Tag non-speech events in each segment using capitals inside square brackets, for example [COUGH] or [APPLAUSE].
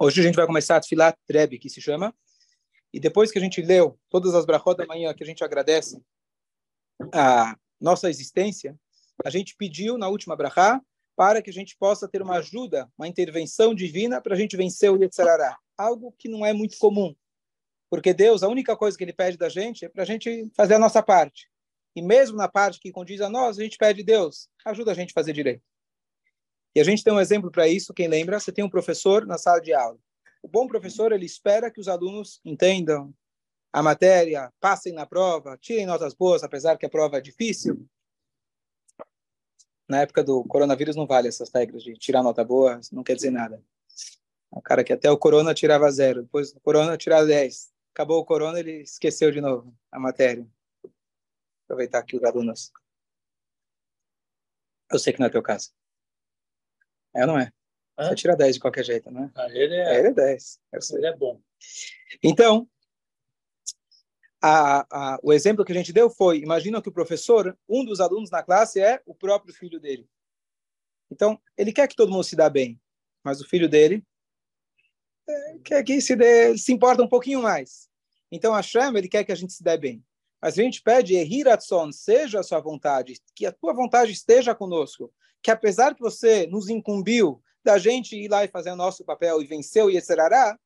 Hoje a gente vai começar a Tfilat Rebbe, que se chama. E depois que a gente leu todas as brachot da manhã, que a gente agradece a nossa existência, a gente pediu na última brachá para que a gente possa ter uma ajuda, uma intervenção divina para a gente vencer o Yetzirará. Algo que não é muito comum. Porque Deus, a única coisa que Ele pede da gente é para a gente fazer a nossa parte. E mesmo na parte que condiz a nós, a gente pede, Deus, ajuda a gente a fazer direito. E a gente tem um exemplo para isso, quem lembra? Você tem um professor na sala de aula. O bom professor, ele espera que os alunos entendam a matéria, passem na prova, tirem notas boas, apesar que a prova é difícil. Na época do coronavírus não vale essas regras de tirar nota boa, não quer dizer nada. O cara que até o corona tirava zero, depois do corona tirava 10. Acabou o corona, ele esqueceu de novo a matéria. Aproveitar aqui os alunos. Eu sei que não é teu caso. É ou não é? Hã? Você tira 10 de qualquer jeito, né? Ah, ele é, é ele é 10. Ele é bom. Então, a, a, o exemplo que a gente deu foi: imagina que o professor, um dos alunos na classe é o próprio filho dele. Então, ele quer que todo mundo se dê bem, mas o filho dele é, quer que se, dê, se importa um pouquinho mais. Então, a Shem, ele quer que a gente se dê bem. Mas a gente pede, Ehiratson, seja a sua vontade, que a tua vontade esteja conosco que apesar que você nos incumbiu da gente ir lá e fazer o nosso papel e vencer o Yetzerará,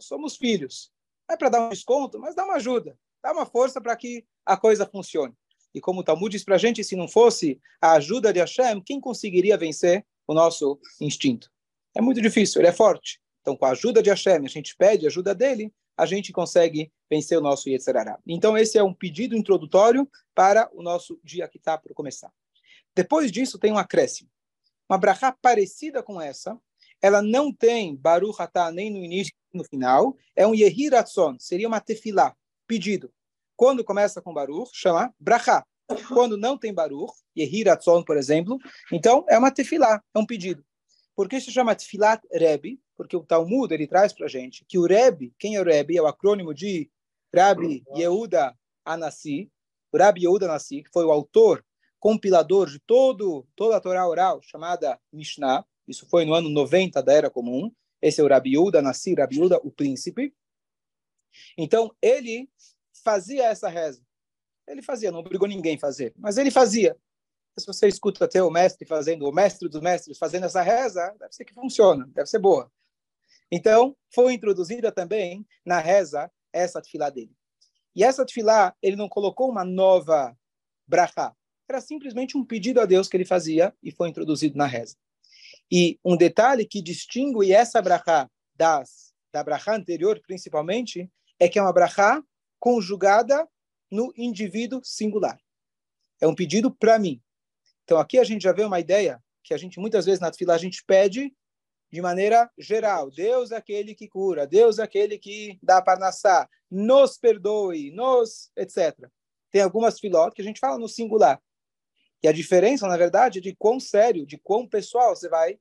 somos filhos. Não é para dar um desconto, mas dá uma ajuda, dá uma força para que a coisa funcione. E como o Talmud diz para a gente, se não fosse a ajuda de Hashem, quem conseguiria vencer o nosso instinto? É muito difícil, ele é forte. Então, com a ajuda de Hashem, a gente pede a ajuda dele, a gente consegue vencer o nosso Yetzerará. Então, esse é um pedido introdutório para o nosso dia que está por começar. Depois disso, tem um acréscimo. Uma brachá parecida com essa, ela não tem Baruch Atah nem no início nem no final, é um Yehiratson, seria uma tefilá, pedido. Quando começa com Baruch, chama brachá. Quando não tem Baruch, Yehiratson, por exemplo, então é uma tefilá, é um pedido. Por que se chama tefilat Rebbe? Porque o Talmud ele traz para gente que o Rebbe, quem é o Rebbe? É o acrônimo de Rabbi Yehuda Anassi, o Rabbi Yehuda Anassi, que foi o autor compilador de todo, toda a Torá oral, chamada Mishnah. Isso foi no ano 90 da Era Comum. Esse é o Rabiuda, Nassir Rabiuda, o príncipe. Então, ele fazia essa reza. Ele fazia, não obrigou ninguém a fazer, mas ele fazia. Se você escuta até o mestre fazendo, o mestre dos mestres fazendo essa reza, deve ser que funciona, deve ser boa. Então, foi introduzida também na reza essa tefilá dele. E essa tefilá, ele não colocou uma nova brachá, era simplesmente um pedido a Deus que ele fazia e foi introduzido na reza. E um detalhe que distingue essa brachá das da brachá anterior, principalmente, é que é uma brachá conjugada no indivíduo singular. É um pedido para mim. Então aqui a gente já vê uma ideia que a gente muitas vezes na fila a gente pede de maneira geral. Deus é aquele que cura, Deus é aquele que dá para nascer, nos perdoe, nos, etc. Tem algumas filotes que a gente fala no singular. E a diferença, na verdade, é de quão sério, de quão pessoal você vai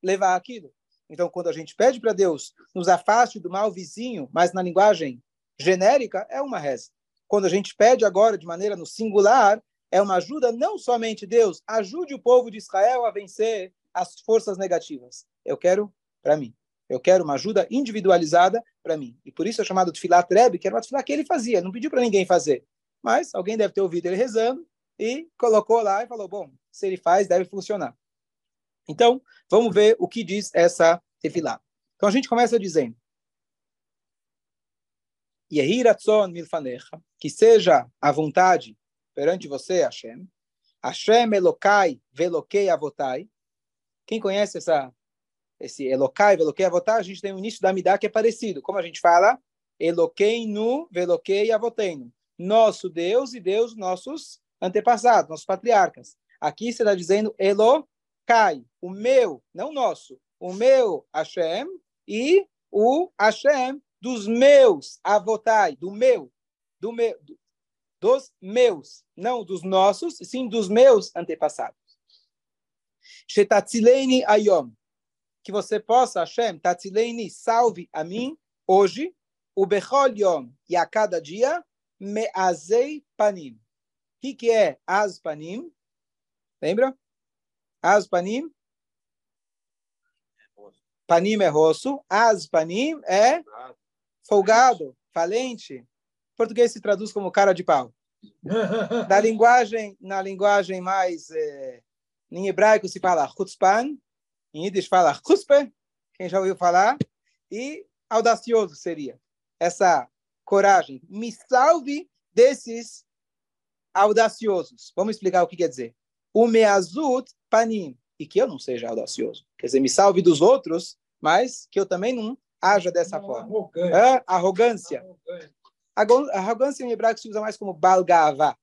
levar aquilo. Então, quando a gente pede para Deus nos afaste do mal vizinho, mas na linguagem genérica, é uma reza. Quando a gente pede agora de maneira no singular, é uma ajuda não somente Deus, ajude o povo de Israel a vencer as forças negativas. Eu quero para mim. Eu quero uma ajuda individualizada para mim. E por isso é chamado de Filat Rebbe, que era uma tefilá que ele fazia, não pediu para ninguém fazer. Mas alguém deve ter ouvido ele rezando e colocou lá e falou: bom, se ele faz, deve funcionar. Então, vamos ver o que diz essa tefilá. Então, a gente começa dizendo: Yehiratzon milfanecha, que seja a vontade perante você, Hashem. Hashem Elokai velokei avotai. Quem conhece essa, esse Elokai velokei avotai? A gente tem o início da Midah que é parecido. Como a gente fala? Eloquei nu velokei avoteino. Nosso Deus e Deus nossos antepassados, nossos patriarcas. Aqui você está dizendo Elokai, o meu, não nosso, o meu Hashem e o Hashem dos meus avotai, do meu, do meu, dos meus, não dos nossos, sim dos meus antepassados. Shetatzileni ayom, que você possa, Hashem, tatzileni, salve a mim hoje, o bechol yom, e a cada dia, meazei panim, que, que é Aspanim? Lembra? Aspanim? Panim é rosto, as panim é folgado, falente. Em português se traduz como cara de pau. [LAUGHS] Na linguagem, na linguagem mais é, em hebraico se fala chutzpan, em Yiddish fala chuspe, quem já ouviu falar, e audacioso seria essa coragem. Me salve desses audaciosos. Vamos explicar o que quer dizer. O meazut panim, e que eu não seja audacioso. Quer dizer, me salve dos outros, mas que eu também não haja dessa não, forma. Arrogância. É, arrogância. Arrogância. Arrogância em hebraico se usa mais como balgava,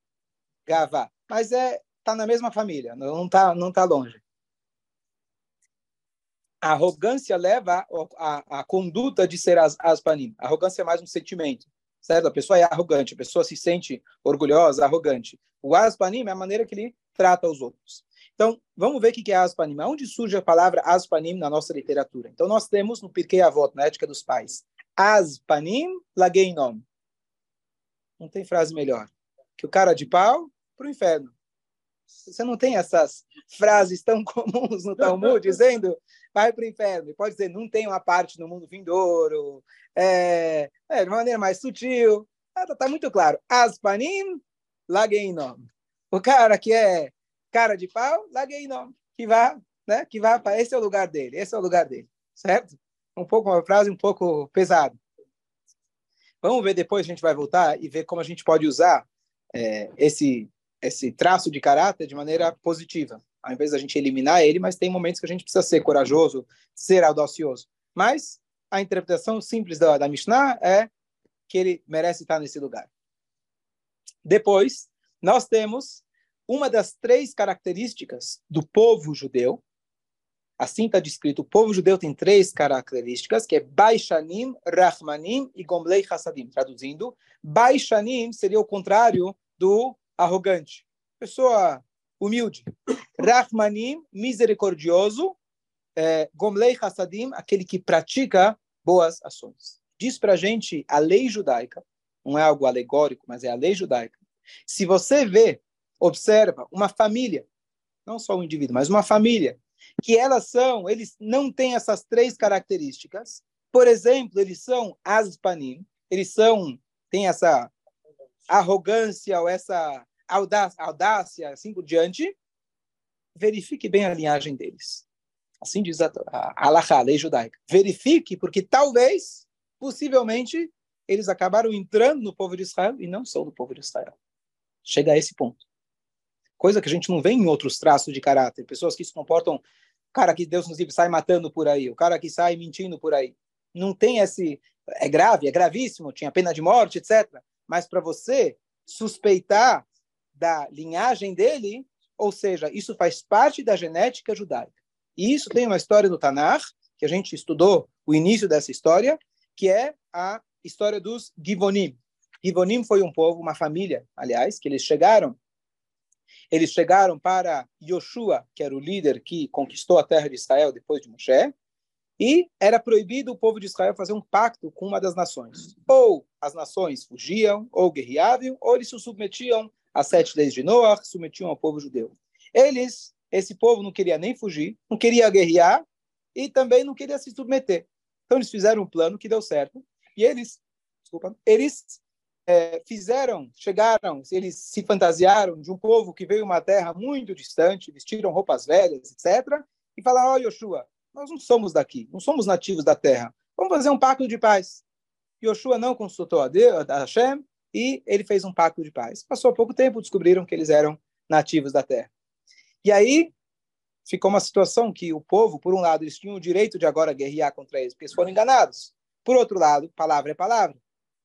gava, mas é tá na mesma família, não tá não tá longe. A arrogância leva a, a, a conduta de ser as, aspanim. A arrogância é mais um sentimento, certo? A pessoa é arrogante, a pessoa se sente orgulhosa, arrogante. O aspanim é a maneira que ele trata os outros. Então, vamos ver o que é aspanim. Onde surge a palavra aspanim na nossa literatura? Então, nós temos no Pirkei Avot, na Ética dos Pais, aspanim lageinom. Não tem frase melhor. Que o cara de pau para o inferno. Você não tem essas frases tão [LAUGHS] comuns no Talmud [LAUGHS] dizendo vai para o inferno. Pode dizer, não tem uma parte no mundo vindouro. É, é de maneira mais sutil. Está tá muito claro. Aspanim lageinom. O cara que é cara de pau, lageinom. Que vá, né? Que vá para esse é o lugar dele. Esse é o lugar dele. Certo? Um pouco uma frase um pouco pesada. Vamos ver depois, a gente vai voltar e ver como a gente pode usar é, esse esse traço de caráter de maneira positiva, ao invés da gente eliminar ele, mas tem momentos que a gente precisa ser corajoso, ser audacioso. Mas a interpretação simples da, da Mishnah é que ele merece estar nesse lugar. Depois, nós temos uma das três características do povo judeu. Assim está descrito: o povo judeu tem três características, que é Baishanim, Rahmanim e Gomlei Hassadim. Traduzindo, Baishanim seria o contrário do arrogante, pessoa humilde. Rahmanim, misericordioso. É, Gomlei Hassadim, aquele que pratica boas ações. Diz para a gente a lei judaica, não é algo alegórico, mas é a lei judaica. Se você vê, observa uma família, não só um indivíduo, mas uma família, que elas são, eles não têm essas três características. Por exemplo, eles são aspanim, eles são, têm essa arrogância ou essa audácia, assim por diante, verifique bem a linhagem deles. Assim diz a, a, a, a lei judaica. Verifique, porque talvez, possivelmente, eles acabaram entrando no povo de Israel e não são do povo de Israel. Chega a esse ponto. Coisa que a gente não vê em outros traços de caráter. Pessoas que se comportam, cara que Deus nos livre sai matando por aí, o cara que sai mentindo por aí. Não tem esse. É grave, é gravíssimo, tinha pena de morte, etc. Mas para você suspeitar da linhagem dele, ou seja, isso faz parte da genética judaica. E isso tem uma história no Tanakh, que a gente estudou o início dessa história, que é a história dos Givonim. Givonim foi um povo, uma família, aliás, que eles chegaram eles chegaram para Yoshua, que era o líder que conquistou a terra de Israel depois de Moshe, e era proibido o povo de Israel fazer um pacto com uma das nações. Ou as nações fugiam, ou guerreavam, ou eles se submetiam às sete leis de Noah, submetiam ao povo judeu. Eles, esse povo não queria nem fugir, não queria guerrear e também não queria se submeter. Então eles fizeram um plano que deu certo e eles, desculpa, eles é, fizeram, chegaram, eles se fantasiaram de um povo que veio uma terra muito distante, vestiram roupas velhas, etc. E falaram: Ó, oh, Yoshua, nós não somos daqui, não somos nativos da terra. Vamos fazer um pacto de paz. Yoshua não consultou a, Deus, a Hashem e ele fez um pacto de paz. Passou pouco tempo, descobriram que eles eram nativos da terra. E aí ficou uma situação que o povo, por um lado, eles tinham o direito de agora guerrear contra eles, porque eles foram enganados. Por outro lado, palavra é palavra.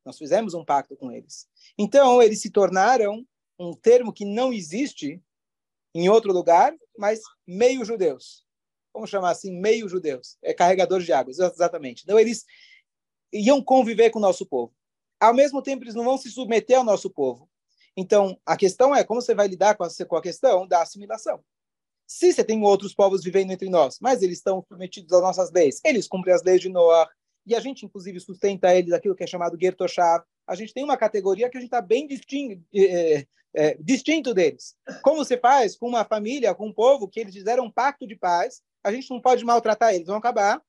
Nós fizemos um pacto com eles. Então, eles se tornaram um termo que não existe em outro lugar, mas meio judeus vamos chamar assim, meio judeus, é carregadores de águas, exatamente. Então eles iam conviver com o nosso povo. Ao mesmo tempo, eles não vão se submeter ao nosso povo. Então, a questão é como você vai lidar com a, com a questão da assimilação. Se você tem outros povos vivendo entre nós, mas eles estão submetidos às nossas leis, eles cumprem as leis de Noah, e a gente, inclusive, sustenta eles aquilo que é chamado Gertoshav, a gente tem uma categoria que a gente está bem distinto, é, é, distinto deles. Como você faz com uma família, com um povo, que eles fizeram um pacto de paz, a gente não pode maltratar eles, vão acabar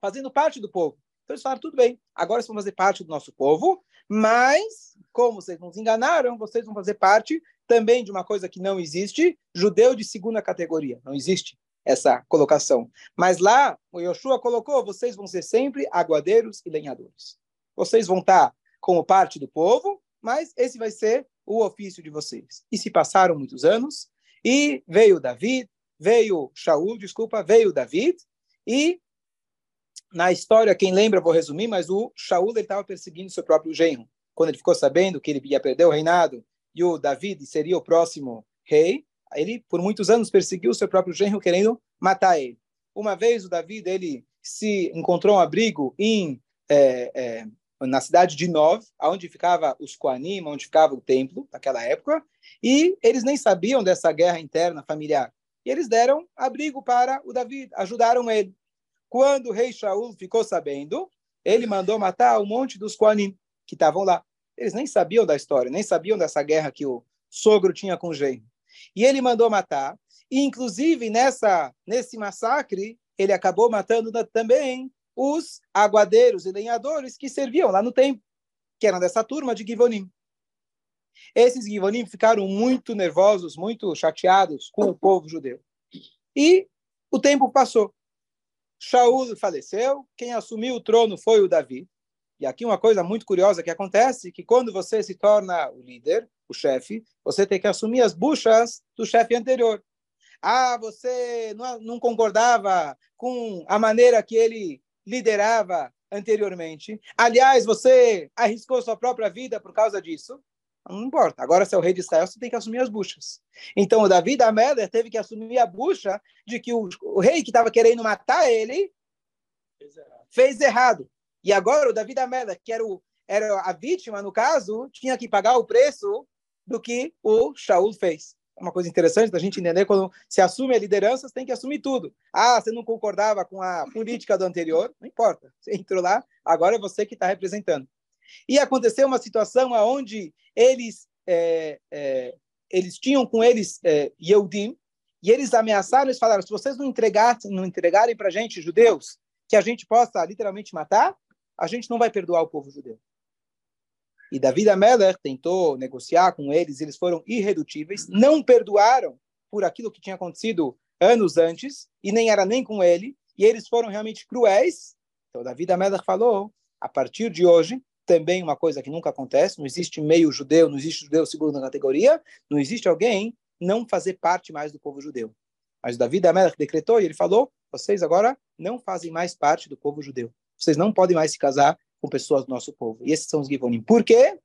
fazendo parte do povo. Então eles falaram, tudo bem, agora vocês vão fazer parte do nosso povo, mas, como vocês nos enganaram, vocês vão fazer parte também de uma coisa que não existe, judeu de segunda categoria. Não existe essa colocação. Mas lá, o Yoshua colocou, vocês vão ser sempre aguadeiros e lenhadores. Vocês vão estar como parte do povo, mas esse vai ser o ofício de vocês. E se passaram muitos anos, e veio David, veio Shaul, desculpa, veio David, e na história, quem lembra, vou resumir, mas o Shaul estava perseguindo seu próprio genro. Quando ele ficou sabendo que ele ia perder o reinado e o David seria o próximo rei, ele por muitos anos perseguiu seu próprio genro querendo matar ele. Uma vez o David ele se encontrou um abrigo em é, é, na cidade de Nov, onde ficava os Koanim, onde ficava o templo naquela época, e eles nem sabiam dessa guerra interna familiar. E eles deram abrigo para o David, ajudaram ele. Quando o rei Shaul ficou sabendo, ele mandou matar um monte dos Koanim que estavam lá. Eles nem sabiam da história, nem sabiam dessa guerra que o sogro tinha com o genro. E ele mandou matar. E, inclusive, nessa, nesse massacre, ele acabou matando também os aguadeiros e lenhadores que serviam lá no templo, que eram dessa turma de Givonim. Esses Givonim ficaram muito nervosos, muito chateados com o povo judeu. E o tempo passou. Shaul faleceu, quem assumiu o trono foi o Davi. E aqui uma coisa muito curiosa que acontece, que quando você se torna o líder, o chefe, você tem que assumir as buchas do chefe anterior. Ah, você não, não concordava com a maneira que ele liderava anteriormente. Aliás, você arriscou sua própria vida por causa disso. Não importa. Agora, se é o rei de Israel, você tem que assumir as buchas. Então, o Davi da Amélia teve que assumir a bucha de que o, o rei que estava querendo matar ele fez errado. fez errado. E agora o Davi da Amélia, que era, o, era a vítima, no caso, tinha que pagar o preço do que o Shaul fez. É uma coisa interessante da gente entender quando se assume a liderança, você tem que assumir tudo. Ah, você não concordava com a política do anterior? Não importa. Você entrou lá, agora é você que está representando. E aconteceu uma situação onde eles, é, é, eles tinham com eles é, Yehudim, e eles ameaçaram, eles falaram, se vocês não, entregassem, não entregarem para a gente, judeus, que a gente possa literalmente matar, a gente não vai perdoar o povo judeu. E David Ameller tentou negociar com eles, eles foram irredutíveis, não perdoaram por aquilo que tinha acontecido anos antes, e nem era nem com ele, e eles foram realmente cruéis. Então David Ameller falou, a partir de hoje, também uma coisa que nunca acontece, não existe meio judeu, não existe judeu segunda categoria, não existe alguém não fazer parte mais do povo judeu. Mas David Amelech decretou e ele falou: vocês agora não fazem mais parte do povo judeu. Vocês não podem mais se casar com pessoas do nosso povo. E esses são os Givonim. Por quê?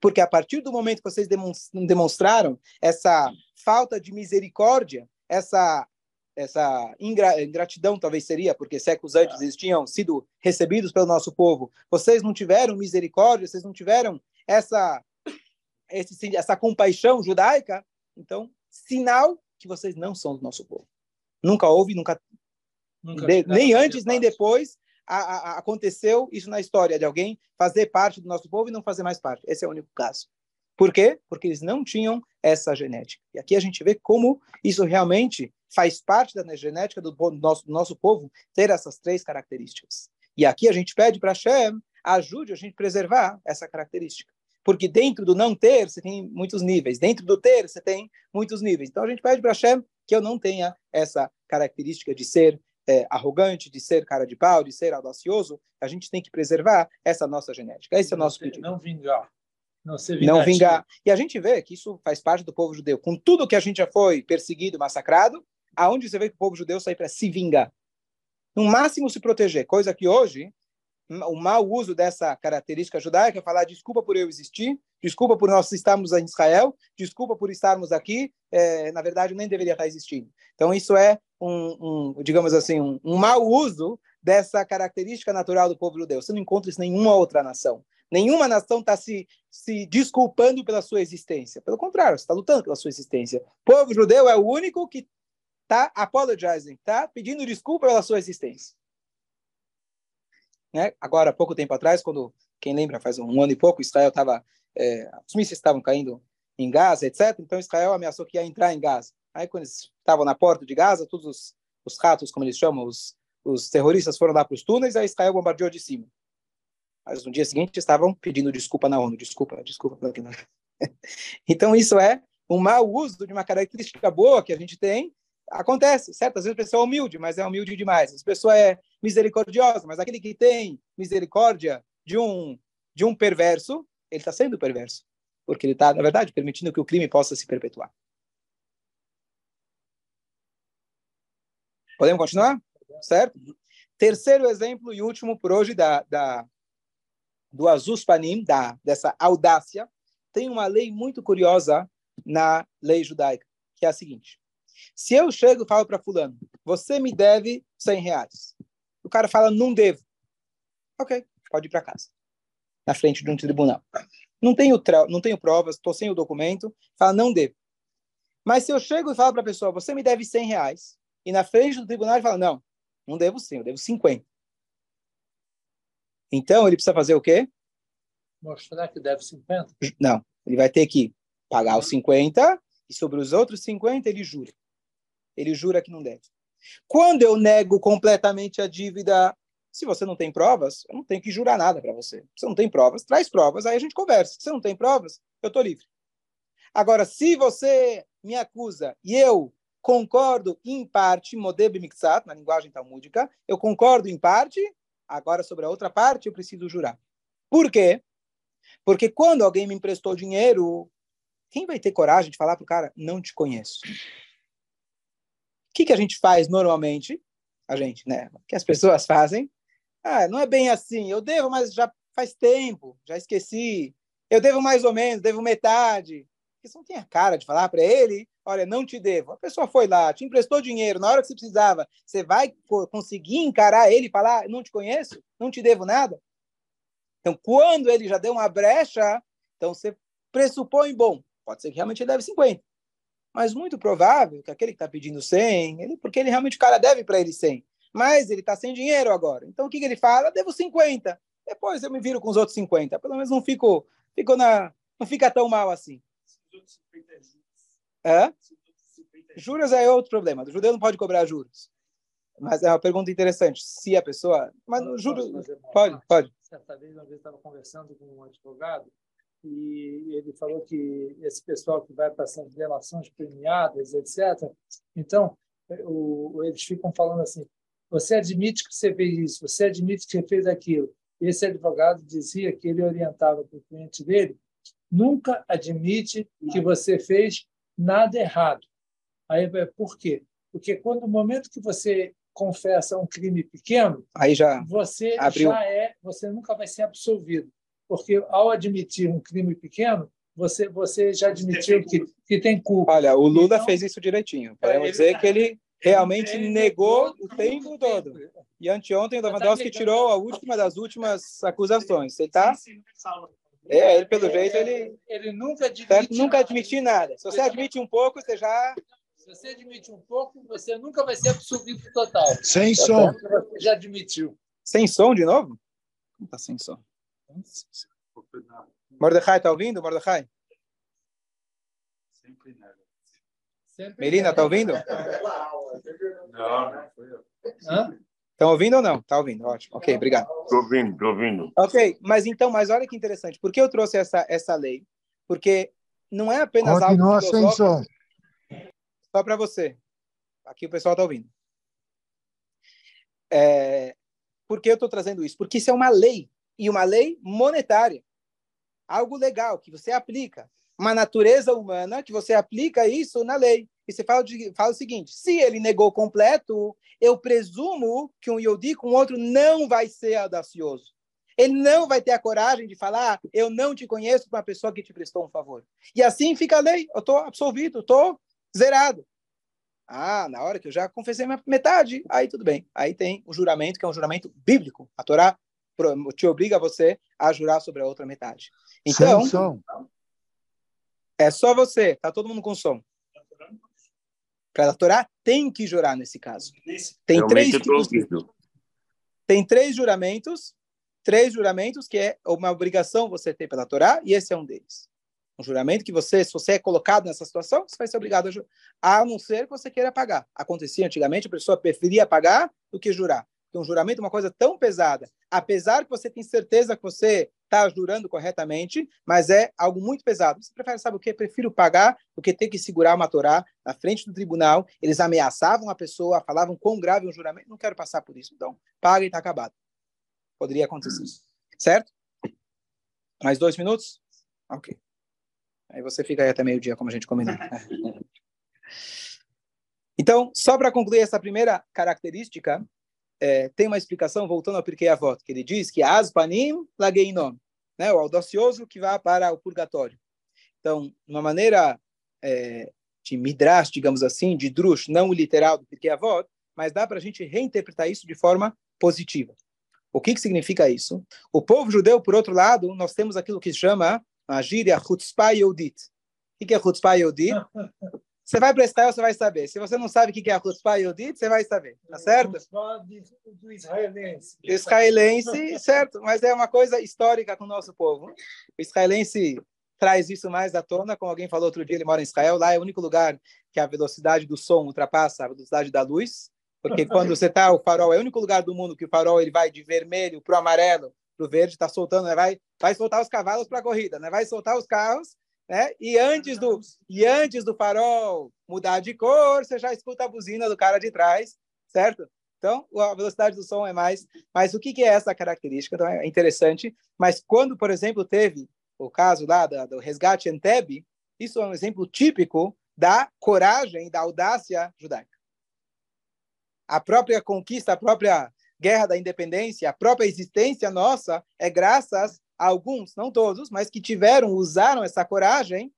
Porque a partir do momento que vocês demonstraram essa falta de misericórdia, essa essa ingratidão talvez seria, porque séculos antes eles tinham sido recebidos pelo nosso povo. Vocês não tiveram misericórdia, vocês não tiveram essa esse, essa compaixão judaica, então sinal que vocês não são do nosso povo. Nunca houve, nunca, nunca de, nem antes nem depois a, a, aconteceu isso na história de alguém fazer parte do nosso povo e não fazer mais parte. Esse é o único caso. Por quê? Porque eles não tinham essa genética. E aqui a gente vê como isso realmente faz parte da genética do nosso, do nosso povo ter essas três características. E aqui a gente pede para Hashem ajude a gente a preservar essa característica. Porque dentro do não ter, você tem muitos níveis. Dentro do ter, você tem muitos níveis. Então a gente pede para Hashem que eu não tenha essa característica de ser é, arrogante, de ser cara de pau, de ser audacioso, a gente tem que preservar essa nossa genética. Esse é o nosso pedido. Não vingar. Não, ser não vingar. E a gente vê que isso faz parte do povo judeu. Com tudo que a gente já foi perseguido, massacrado, aonde você vê que o povo judeu sai para se vingar? No máximo se proteger, coisa que hoje o mau uso dessa característica judaica é falar desculpa por eu existir, desculpa por nós estarmos em Israel, desculpa por estarmos aqui, é, na verdade nem deveria estar existindo. Então isso é um, um digamos assim, um, um mau uso dessa característica natural do povo judeu. Você não encontra isso em nenhuma outra nação. Nenhuma nação está se, se desculpando pela sua existência. Pelo contrário, está lutando pela sua existência. O povo judeu é o único que está apologizing, está pedindo desculpa pela sua existência. Né? Agora, pouco tempo atrás, quando, quem lembra, faz um ano e pouco, Israel estava, é, os mísseis estavam caindo em Gaza, etc. Então, Israel ameaçou que ia entrar em Gaza. Aí, quando eles estavam na porta de Gaza, todos os os ratos, como eles chamam, os, os terroristas foram lá para os túneis, aí Israel bombardeou de cima. Mas no dia seguinte estavam pedindo desculpa na ONU. Desculpa, desculpa. [LAUGHS] então isso é um mau uso de uma característica boa que a gente tem. Acontece, certo? Às vezes a pessoa é humilde, mas é humilde demais. A pessoa é misericordiosa, mas aquele que tem misericórdia de um de um perverso, ele está sendo perverso, porque ele está, na verdade, permitindo que o crime possa se perpetuar. Podemos continuar? Certo? Terceiro exemplo e último por hoje da, da, do Azus Panim, da, dessa audácia, tem uma lei muito curiosa na lei judaica, que é a seguinte. Se eu chego e falo para fulano, você me deve 100 reais. O cara fala, não devo. Ok, pode ir para casa. Na frente de um tribunal. Não tenho, não tenho provas, estou sem o documento, fala, não devo. Mas se eu chego e falo para a pessoa, você me deve 100 reais, e na frente do tribunal ele fala, não, não devo 100, eu devo 50. Então, ele precisa fazer o quê? Mostrar que deve 50? Não, ele vai ter que pagar os 50 e sobre os outros 50 ele jura. Ele jura que não deve. Quando eu nego completamente a dívida, se você não tem provas, eu não tenho que jurar nada para você. Você não tem provas, traz provas, aí a gente conversa. Se você não tem provas, eu estou livre. Agora, se você me acusa e eu concordo em parte, modeb mixat, na linguagem talmúdica, eu concordo em parte, agora sobre a outra parte eu preciso jurar. Por quê? Porque quando alguém me emprestou dinheiro, quem vai ter coragem de falar para o cara, não te conheço? O que, que a gente faz normalmente? A gente, né? O que as pessoas [LAUGHS] fazem? Ah, não é bem assim. Eu devo, mas já faz tempo, já esqueci. Eu devo mais ou menos, devo metade. Você não tem a cara de falar para ele, olha, não te devo. A pessoa foi lá, te emprestou dinheiro na hora que você precisava. Você vai conseguir encarar ele e falar, não te conheço, não te devo nada? Então, quando ele já deu uma brecha, então você pressupõe, bom, pode ser que realmente ele deve 50. Mas muito provável que aquele que está pedindo 100, ele, porque ele realmente o cara deve para ele 100. Mas ele está sem dinheiro agora. Então o que, que ele fala? Devo 50. Depois eu me viro com os outros 50. Pelo menos não fico, fico na, não fica tão mal assim. É? Juros é outro problema. O judeu não pode cobrar juros. Mas é uma pergunta interessante. Se a pessoa. Mas juros. Pode, pode. Certa vez, uma vez, estava conversando com um advogado e ele falou que esse pessoal que vai para essas relações premiadas, etc. Então, o, eles ficam falando assim: você admite que você fez isso, você admite que você fez aquilo. Esse advogado dizia que ele orientava para o cliente dele: nunca admite que você fez nada errado. Aí, por quê? Porque quando no momento que você confessa um crime pequeno, aí já você abriu. já é, você nunca vai ser absolvido, porque ao admitir um crime pequeno, você você já admitiu que, que tem culpa. Olha, o Lula então, fez isso direitinho. Podemos é, dizer que ele realmente ele negou o tempo todo. E anteontem o Lewandowski tirou a última das últimas acusações. Você está? É, ele pelo jeito ele ele nunca admite nunca admitiu nada. Se você admite um pouco, você já você admite um pouco, você nunca vai ser absolvido total. Sem tá som. Você já admitiu. Sem som de novo? Não está sem som. Mordecai, está ouvindo, Mordecai? Sempre nada. Melina, está ouvindo? Não, não foi eu. Estão ouvindo ou não? Está ouvindo, ótimo. Ok, obrigado. Estou ouvindo, estou ouvindo. Ok, mas então, mas olha que interessante. Por que eu trouxe essa, essa lei? Porque não é apenas Continua algo sem som. Só para você. Aqui o pessoal está ouvindo. É, por que eu estou trazendo isso? Porque isso é uma lei, e uma lei monetária. Algo legal que você aplica. Uma natureza humana que você aplica isso na lei. E você fala, de, fala o seguinte: se ele negou completo, eu presumo que um Yodi com outro não vai ser audacioso. Ele não vai ter a coragem de falar, eu não te conheço para uma pessoa que te prestou um favor. E assim fica a lei. Eu estou absolvido, estou zerado. Ah, na hora que eu já confessei metade, aí tudo bem. Aí tem o juramento, que é um juramento bíblico. A Torá te obriga você a jurar sobre a outra metade. Então, som. é só você, tá todo mundo com som. Para a Torá tem que jurar nesse caso. Tem três tipos de... Tem três juramentos, três juramentos que é uma obrigação você ter pela Torá, e esse é um deles. Um juramento que você, se você é colocado nessa situação, você vai ser obrigado a jurar, a não ser que você queira pagar. Acontecia antigamente, a pessoa preferia pagar do que jurar. Porque um juramento é uma coisa tão pesada, apesar que você tem certeza que você está jurando corretamente, mas é algo muito pesado. Você prefere, sabe o que? Prefiro pagar do que ter que segurar uma Torá na frente do tribunal. Eles ameaçavam a pessoa, falavam quão grave é um juramento. Não quero passar por isso. Então, paga e está acabado. Poderia acontecer isso. Certo? Mais dois minutos? Ok. Aí você fica aí até meio-dia, como a gente combinou. [LAUGHS] Então, só para concluir essa primeira característica, é, tem uma explicação, voltando ao Pirkei Avot, que ele diz que Aspanim Lageinom, né, o audacioso que vai para o purgatório. Então, uma maneira é, de midrash, digamos assim, de drush, não literal do Pirkei Avot, mas dá para a gente reinterpretar isso de forma positiva. O que, que significa isso? O povo judeu, por outro lado, nós temos aquilo que se chama a gíria Chutzpah Yodit. O que é Chutzpah Yodit? [LAUGHS] Você vai prestar, você vai saber. Se você não sabe o que é a Chutzpah Yodit, você vai saber. Tá certo? do israelense. Israelense, certo. Mas é uma coisa histórica com o nosso povo. O israelense traz isso mais à tona, como alguém falou outro dia, ele mora em Israel, lá é o único lugar que a velocidade do som ultrapassa a velocidade da luz, porque [LAUGHS] quando você está, o farol é o único lugar do mundo que o farol ele vai de vermelho para o amarelo, para o verde, está soltando, né? vai, vai soltar os cavalos para a corrida, né? vai soltar os carros né? E antes do e antes do farol mudar de cor, você já escuta a buzina do cara de trás, certo? Então, a velocidade do som é mais. Mas o que, é essa característica? Então, é interessante. Mas quando, por exemplo, teve o caso lá do, do resgate Entebbe, isso é um exemplo típico da coragem, da audácia judaica. A própria conquista, a própria guerra da independência, a própria existência nossa é graças alguns, não todos, mas que tiveram, usaram essa coragem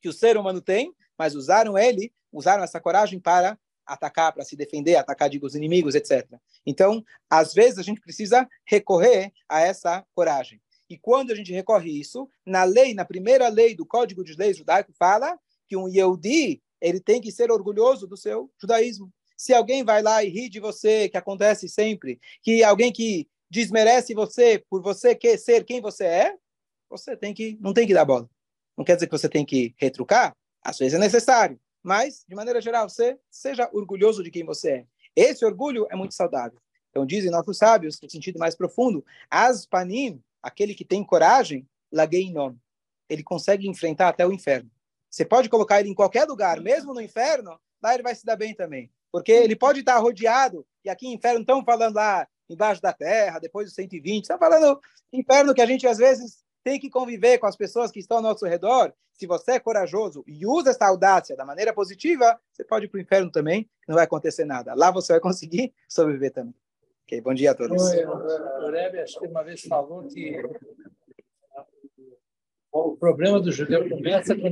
que o ser humano tem, mas usaram ele, usaram essa coragem para atacar, para se defender, atacar, digo, os inimigos, etc. Então, às vezes a gente precisa recorrer a essa coragem. E quando a gente recorre isso, na lei, na primeira lei do Código de Leis judaico, fala que um Yehudi, ele tem que ser orgulhoso do seu judaísmo. Se alguém vai lá e ri de você, que acontece sempre, que alguém que desmerece você por você quer ser quem você é, você tem que não tem que dar bola. Não quer dizer que você tem que retrucar, às vezes é necessário, mas de maneira geral, você seja orgulhoso de quem você é. Esse orgulho é muito saudável. Então dizem nossos sábios, no sentido mais profundo, aspanim, aquele que tem coragem, laguei nome. Ele consegue enfrentar até o inferno. Você pode colocar ele em qualquer lugar, mesmo no inferno, lá ele vai se dar bem também. Porque ele pode estar rodeado, e aqui em inferno estão falando lá, embaixo da terra, depois dos 120. Está falando inferno que a gente às vezes tem que conviver com as pessoas que estão ao nosso redor. Se você é corajoso e usa essa audácia da maneira positiva, você pode ir para o inferno também, não vai acontecer nada. Lá você vai conseguir sobreviver também. Ok, bom dia a todos. O Rebbe, acho que uma vez falou que o problema do judeu começa